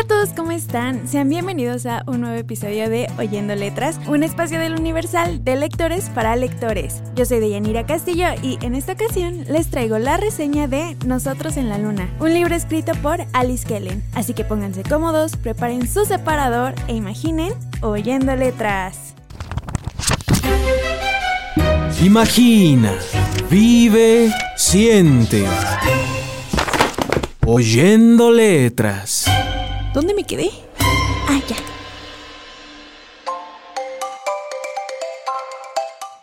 Hola a todos, ¿cómo están? Sean bienvenidos a un nuevo episodio de Oyendo Letras, un espacio del Universal de lectores para lectores. Yo soy Deyanira Castillo y en esta ocasión les traigo la reseña de Nosotros en la Luna, un libro escrito por Alice Kellen. Así que pónganse cómodos, preparen su separador e imaginen Oyendo Letras. Imagina, vive, siente. Oyendo letras. ¿Dónde me quedé?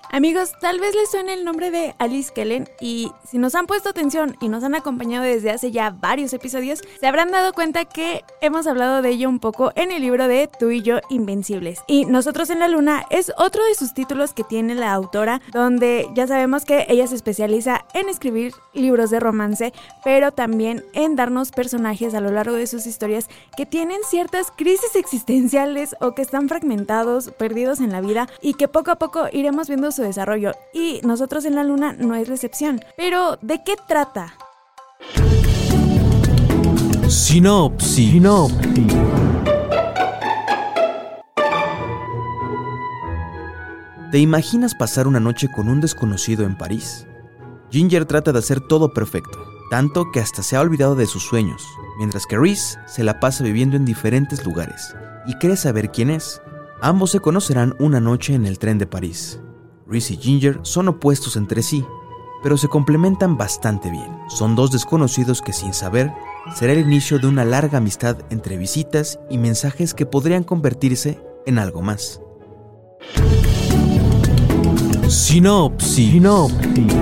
Amigos, tal vez les suene el nombre de Alice Kellen y si nos han puesto atención y nos han acompañado desde hace ya varios episodios, se habrán dado cuenta que hemos hablado de ella un poco en el libro de Tú y yo Invencibles. Y Nosotros en la Luna es otro de sus títulos que tiene la autora, donde ya sabemos que ella se especializa en escribir libros de romance, pero también en darnos personajes a lo largo de sus historias que tienen ciertas crisis existenciales o que están fragmentados, perdidos en la vida y que poco a poco iremos viendo su desarrollo y nosotros en la luna no es la excepción. Pero, ¿de qué trata? Sinopsis. Sinopsis. ¿Te imaginas pasar una noche con un desconocido en París? Ginger trata de hacer todo perfecto, tanto que hasta se ha olvidado de sus sueños, mientras que Reese se la pasa viviendo en diferentes lugares y cree saber quién es. Ambos se conocerán una noche en el tren de París. Reese y Ginger son opuestos entre sí, pero se complementan bastante bien. Son dos desconocidos que sin saber será el inicio de una larga amistad entre visitas y mensajes que podrían convertirse en algo más. Sinopsis. Sinopsis.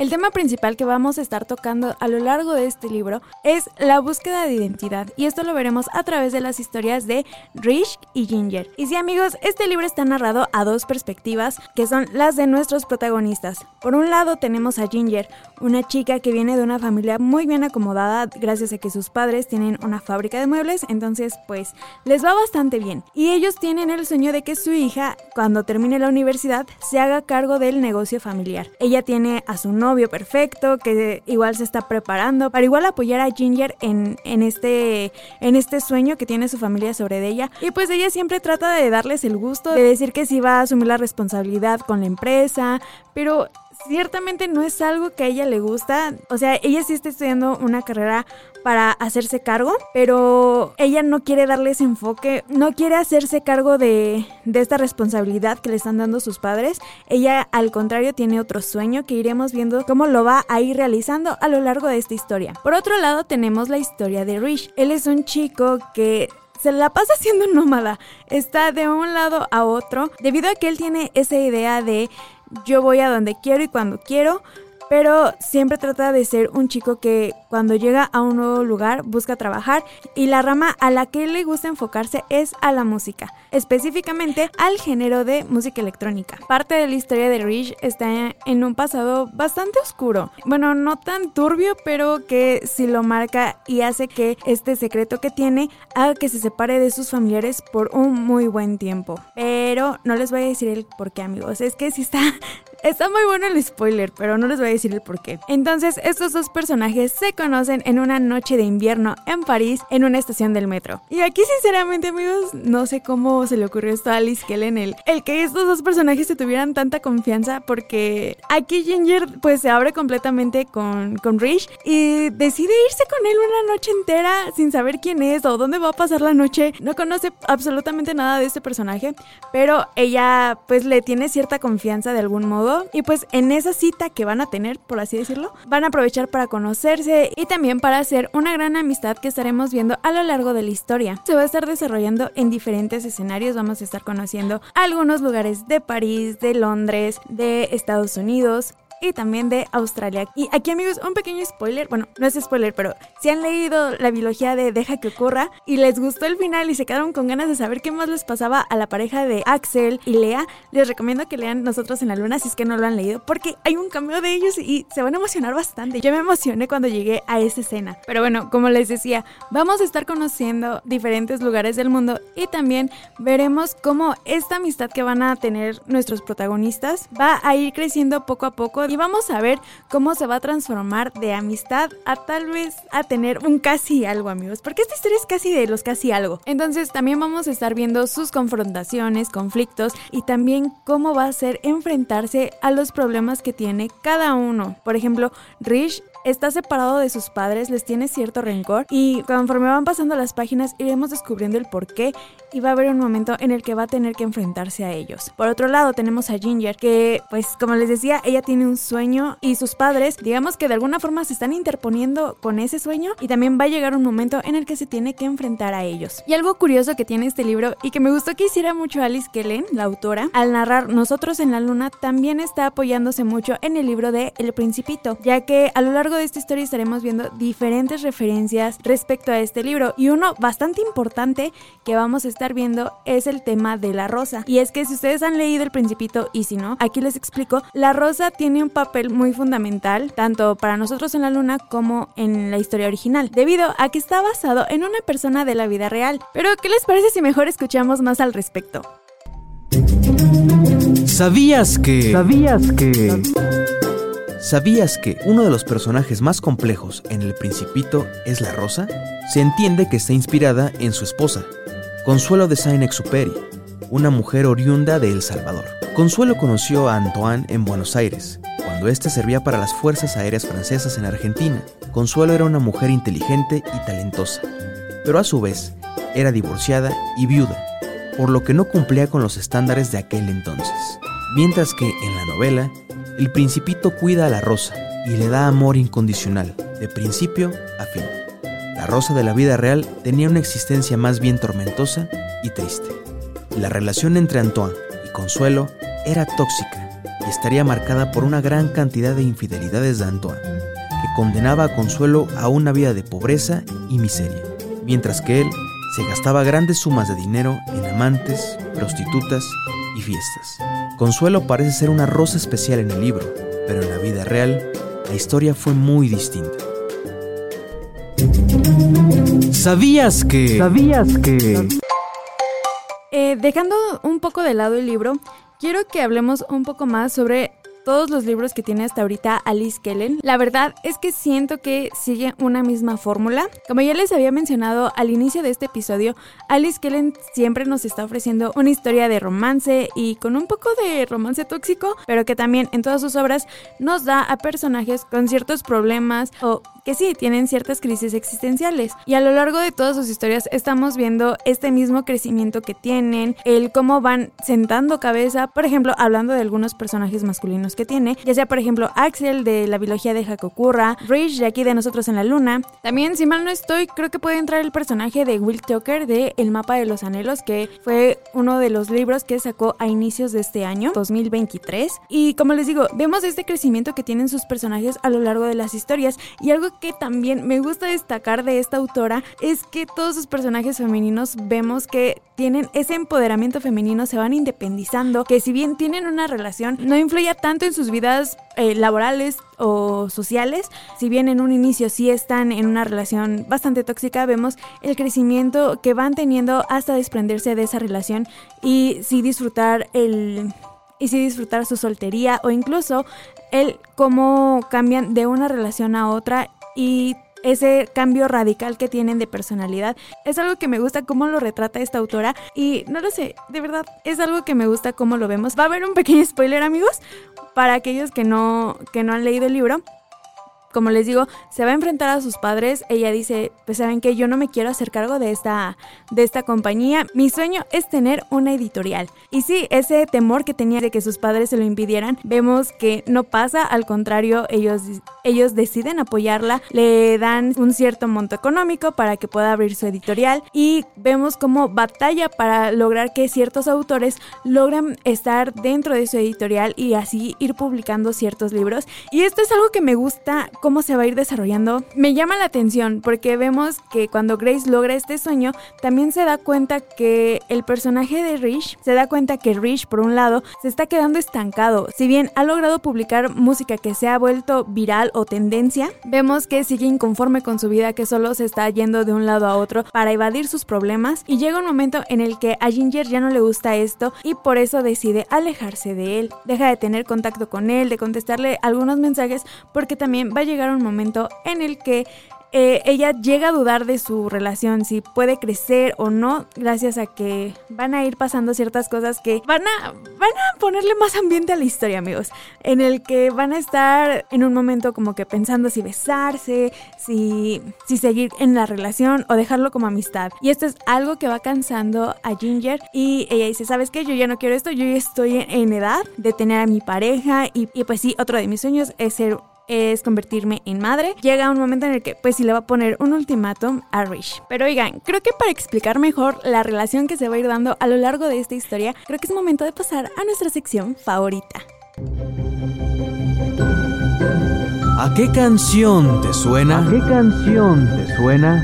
El tema principal que vamos a estar tocando a lo largo de este libro es la búsqueda de identidad y esto lo veremos a través de las historias de Rich y Ginger. Y sí amigos, este libro está narrado a dos perspectivas que son las de nuestros protagonistas. Por un lado tenemos a Ginger, una chica que viene de una familia muy bien acomodada gracias a que sus padres tienen una fábrica de muebles, entonces pues les va bastante bien. Y ellos tienen el sueño de que su hija, cuando termine la universidad, se haga cargo del negocio familiar. Ella tiene a su novio perfecto, que igual se está preparando para igual apoyar a Ginger en, en, este, en este sueño que tiene su familia sobre ella. Y pues ella siempre trata de darles el gusto, de decir que sí va a asumir la responsabilidad con la empresa, pero ciertamente no es algo que a ella le gusta. O sea, ella sí está estudiando una carrera para hacerse cargo, pero ella no quiere darle ese enfoque, no quiere hacerse cargo de, de, esta responsabilidad que le están dando sus padres. Ella, al contrario, tiene otro sueño que iremos viendo cómo lo va a ir realizando a lo largo de esta historia. Por otro lado, tenemos la historia de Rich. Él es un chico que se la pasa siendo nómada. Está de un lado a otro debido a que él tiene esa idea de yo voy a donde quiero y cuando quiero, pero siempre trata de ser un chico que cuando llega a un nuevo lugar busca trabajar y la rama a la que le gusta enfocarse es a la música, específicamente al género de música electrónica. Parte de la historia de Rich está en un pasado bastante oscuro, bueno, no tan turbio, pero que sí lo marca y hace que este secreto que tiene haga que se separe de sus familiares por un muy buen tiempo. Pero no les voy a decir el por qué, amigos, es que sí está Está muy bueno el spoiler, pero no les voy a decir el por qué. Entonces, estos dos personajes se conocen en una noche de invierno en París, en una estación del metro. Y aquí, sinceramente, amigos, no sé cómo se le ocurrió esto a Alice Kellen, el, el que estos dos personajes se tuvieran tanta confianza, porque aquí Ginger, pues, se abre completamente con, con Rich y decide irse con él una noche entera sin saber quién es o dónde va a pasar la noche. No conoce absolutamente nada de este personaje, pero ella, pues, le tiene cierta confianza de algún modo Y pues en esa cita que van a tener, por así decirlo, van a aprovechar para conocerse y también para hacer una gran amistad que estaremos viendo a lo largo de la historia. Se va a estar desarrollando en diferentes escenarios. Vamos a estar conociendo algunos lugares de París, de Londres, de Estados Unidos y también de Australia. Y aquí amigos, un pequeño spoiler, bueno, no es spoiler, pero si han leído la biología de Deja que ocurra y les gustó el final y se quedaron con ganas de saber qué más les pasaba a la pareja de Axel y Lea, les recomiendo que lean Nosotros en la Luna si es que no lo han leído, porque hay un cambio de ellos y se van a emocionar bastante. Yo me emocioné cuando llegué a esa escena. Pero bueno, como les decía, vamos a estar conociendo diferentes lugares del mundo y también veremos cómo esta amistad que van a tener nuestros protagonistas va a ir creciendo poco a poco y vamos a ver cómo se va a transformar de amistad a tal vez a tener un casi algo, amigos, porque esta historia es casi de los casi algo. Entonces también vamos a estar viendo sus confrontaciones, conflictos y también cómo va a ser enfrentarse a los problemas que tiene cada uno. Por ejemplo, Rich está separado de sus padres, les tiene cierto rencor y conforme van pasando las páginas iremos descubriendo el por qué y va a haber un momento en el que va a tener que enfrentarse a ellos. Por otro lado tenemos a Ginger que pues como les decía ella tiene un sueño y sus padres digamos que de alguna forma se están interponiendo con ese sueño y también va a llegar un momento en el que se tiene que enfrentar a ellos. Y algo curioso que tiene este libro y que me gustó que hiciera mucho Alice Kellen, la autora, al narrar Nosotros en la Luna también está apoyándose mucho en el libro de El Principito, ya que a lo largo de esta historia estaremos viendo diferentes referencias respecto a este libro y uno bastante importante que vamos a estar viendo es el tema de la rosa. Y es que si ustedes han leído El Principito y si no, aquí les explico, la rosa tiene un papel muy fundamental tanto para nosotros en la luna como en la historia original, debido a que está basado en una persona de la vida real. Pero ¿qué les parece si mejor escuchamos más al respecto? ¿Sabías que... ¿Sabías que... ¿Sabías que uno de los personajes más complejos en El Principito es la Rosa? Se entiende que está inspirada en su esposa, Consuelo de Saint-Exupéry, una mujer oriunda de El Salvador. Consuelo conoció a Antoine en Buenos Aires, cuando éste servía para las Fuerzas Aéreas Francesas en Argentina. Consuelo era una mujer inteligente y talentosa, pero a su vez era divorciada y viuda, por lo que no cumplía con los estándares de aquel entonces. Mientras que en la novela, el principito cuida a la rosa y le da amor incondicional, de principio a fin. La rosa de la vida real tenía una existencia más bien tormentosa y triste. La relación entre Antoine y Consuelo era tóxica y estaría marcada por una gran cantidad de infidelidades de Antoine, que condenaba a Consuelo a una vida de pobreza y miseria, mientras que él se gastaba grandes sumas de dinero en amantes, prostitutas y fiestas. Consuelo parece ser una rosa especial en el libro, pero en la vida real la historia fue muy distinta. ¿Sabías que... ¿Sabías que... Eh, dejando un poco de lado el libro, quiero que hablemos un poco más sobre todos los libros que tiene hasta ahorita Alice Kellen. La verdad es que siento que sigue una misma fórmula. Como ya les había mencionado al inicio de este episodio, Alice Kellen siempre nos está ofreciendo una historia de romance y con un poco de romance tóxico, pero que también en todas sus obras nos da a personajes con ciertos problemas o que sí tienen ciertas crisis existenciales. Y a lo largo de todas sus historias estamos viendo este mismo crecimiento que tienen, el cómo van sentando cabeza, por ejemplo, hablando de algunos personajes masculinos tiene, ya sea por ejemplo Axel de la biología de Hakokura, Rich de aquí de Nosotros en la Luna. También, si mal no estoy, creo que puede entrar el personaje de Will Tucker de El mapa de los anhelos, que fue uno de los libros que sacó a inicios de este año, 2023. Y como les digo, vemos este crecimiento que tienen sus personajes a lo largo de las historias y algo que también me gusta destacar de esta autora es que todos sus personajes femeninos vemos que tienen ese empoderamiento femenino, se van independizando, que si bien tienen una relación, no influye tanto en sus vidas eh, laborales o sociales, si bien en un inicio sí están en una relación bastante tóxica, vemos el crecimiento que van teniendo hasta desprenderse de esa relación y sí disfrutar el y sí disfrutar su soltería o incluso el cómo cambian de una relación a otra y ese cambio radical que tienen de personalidad. Es algo que me gusta cómo lo retrata esta autora y no lo sé, de verdad, es algo que me gusta cómo lo vemos. Va a haber un pequeño spoiler, amigos, para aquellos que no, que no han leído el libro. Como les digo, se va a enfrentar a sus padres. Ella dice, pues saben que yo no me quiero hacer cargo de esta, de esta compañía. Mi sueño es tener una editorial. Y sí, ese temor que tenía de que sus padres se lo impidieran, vemos que no pasa, al contrario, ellos, ellos deciden apoyarla, le dan un cierto monto económico para que pueda abrir su editorial y vemos cómo batalla para lograr que ciertos autores logran estar dentro de su editorial y así ir publicando ciertos libros. Y esto es algo que me gusta cómo se va a ir desarrollando. Me llama la atención porque vemos que cuando Grace logra este sueño, también se da cuenta que el personaje de Rich se da cuenta que Rich, por un lado, se está quedando estancado. Si bien ha logrado publicar música que se ha vuelto viral o tendencia, vemos que sigue inconforme con su vida, que solo se está yendo de un lado a otro para evadir sus problemas. Y llega un momento en el que a Ginger ya no le gusta esto y por eso decide alejarse de él. Deja de tener contacto con él, de contestarle algunos mensajes, porque también va a llegar un momento en el que eh, ella llega a dudar de su relación, si puede crecer o no, gracias a que van a ir pasando ciertas cosas que van a, van a ponerle más ambiente a la historia, amigos. En el que van a estar en un momento como que pensando si besarse, si, si seguir en la relación o dejarlo como amistad. Y esto es algo que va cansando a Ginger. Y ella dice: ¿Sabes qué? Yo ya no quiero esto, yo ya estoy en edad de tener a mi pareja. Y, y pues sí, otro de mis sueños es ser es convertirme en madre. Llega un momento en el que pues sí le va a poner un ultimátum a Rich. Pero oigan, creo que para explicar mejor la relación que se va a ir dando a lo largo de esta historia, creo que es momento de pasar a nuestra sección favorita. ¿A qué canción te suena? ¿A qué canción te suena?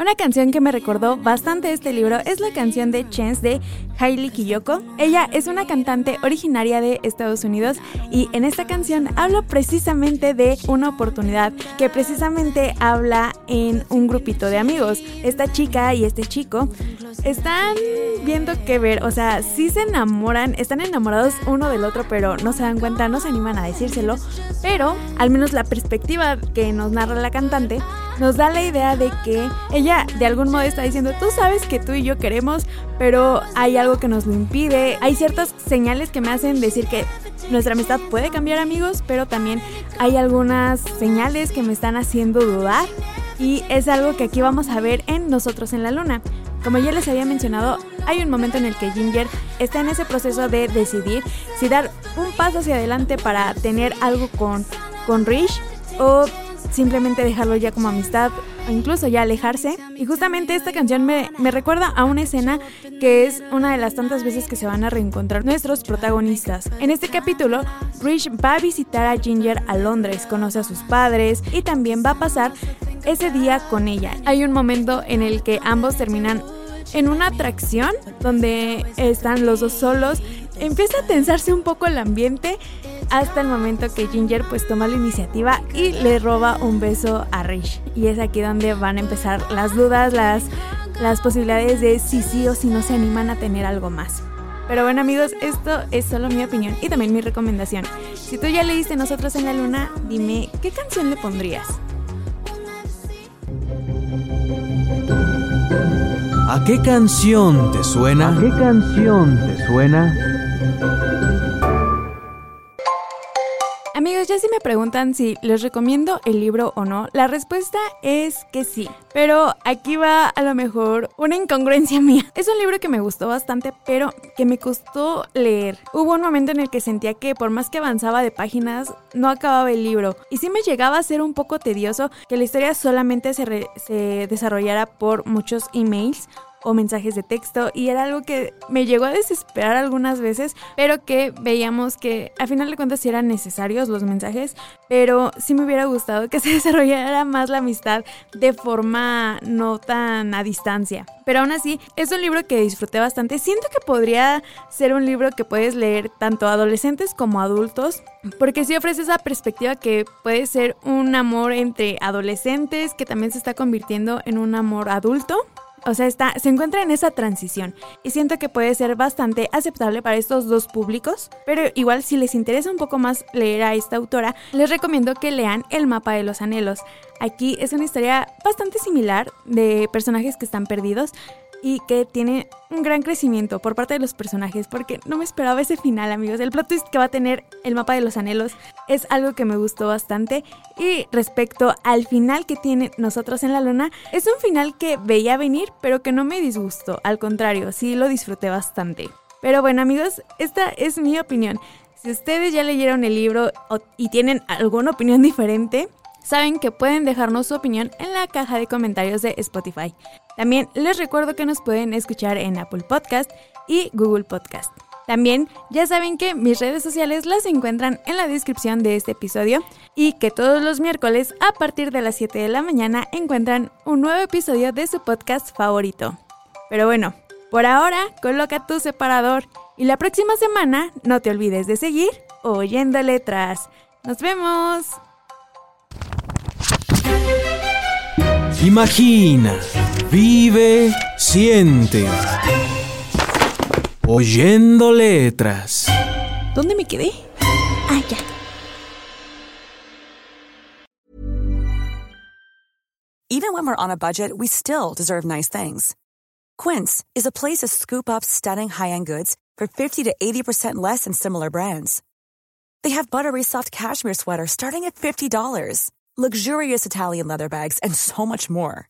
Una canción que me recordó bastante este libro es la canción de Chance de Hailey Kiyoko. Ella es una cantante originaria de Estados Unidos y en esta canción habla precisamente de una oportunidad que precisamente habla en un grupito de amigos. Esta chica y este chico están viendo qué ver, o sea, sí se enamoran, están enamorados uno del otro, pero no se dan cuenta, no se animan a decírselo, pero al menos la perspectiva que nos narra la cantante nos da la idea de que ella de algún modo está diciendo, tú sabes que tú y yo queremos, pero hay algo que nos lo impide. Hay ciertas señales que me hacen decir que nuestra amistad puede cambiar amigos, pero también hay algunas señales que me están haciendo dudar. Y es algo que aquí vamos a ver en Nosotros en la Luna. Como ya les había mencionado, hay un momento en el que Ginger está en ese proceso de decidir si dar un paso hacia adelante para tener algo con, con Rich o simplemente dejarlo ya como amistad o incluso ya alejarse. Y justamente esta canción me, me, recuerda a una escena que es una de las tantas veces que se van a reencontrar nuestros protagonistas. En este capítulo, Rich va a visitar a Ginger a Londres, conoce a sus padres y también va a pasar ese día con ella. Hay un momento en el que ambos terminan en una atracción donde están los dos solos. Empieza a tensarse un poco el ambiente hasta el momento que Ginger pues toma la iniciativa y le roba un beso a Rich. Y es aquí donde van a empezar las dudas, las, las posibilidades de si sí o si no se animan a tener algo más. Pero bueno amigos, esto es solo mi opinión y también mi recomendación. Si tú ya leíste Nosotros en la Luna, dime, ¿qué canción le pondrías? ¿A qué canción te suena? ¿A qué canción te suena? Ya si me preguntan si les recomiendo el libro o no, la respuesta es que sí. Pero aquí va a lo mejor una incongruencia mía. Es un libro que me gustó bastante, pero que me costó leer. Hubo un momento en el que sentía que por más que avanzaba de páginas, no acababa el libro. Y sí me llegaba a ser un poco tedioso que la historia solamente se, se desarrollara por muchos emails o mensajes de texto y era algo que me llegó a desesperar algunas veces, pero que veíamos que a final de cuentas sí eran necesarios los mensajes, pero sí me hubiera gustado que se desarrollara más la amistad de forma no tan a distancia. Pero aún así, es un libro que disfruté bastante. Siento que podría ser un libro que puedes leer tanto adolescentes como adultos, porque sí ofrece esa perspectiva que puede ser un amor entre adolescentes que también se está convirtiendo en un amor adulto. O sea, está, se encuentra en esa transición y siento que puede ser bastante aceptable para estos dos públicos, pero igual si les interesa un poco más leer a esta autora, les recomiendo que lean El mapa de los anhelos. Aquí es una historia bastante similar de personajes que están perdidos, y que tiene un gran crecimiento por parte de los personajes porque no me esperaba ese final amigos. El plot twist que va a tener el mapa de los anhelos es algo que me gustó bastante y respecto al final que tiene nosotros en la luna es un final que veía venir pero que no me disgustó, al contrario, sí lo disfruté bastante. Pero bueno amigos, esta es mi opinión. Si ustedes ya leyeron el libro y tienen alguna opinión diferente, saben que pueden dejarnos su opinión en la caja de comentarios de Spotify. También les recuerdo que nos pueden escuchar en Apple Podcast y Google Podcast. También ya saben que mis redes sociales las encuentran en la descripción de este episodio y que todos los miércoles a partir de las 7 de la mañana encuentran un nuevo episodio de su podcast favorito. Pero bueno, por ahora coloca tu separador y la próxima semana no te olvides de seguir oyendo letras. Nos vemos. Imagina, vive, siente. Oyendo letras. ¿Dónde me quedé? Ah. Even when we're on a budget, we still deserve nice things. Quince is a place to scoop up stunning high-end goods for 50 to 80% less than similar brands. They have buttery soft cashmere sweaters starting at $50 luxurious Italian leather bags, and so much more.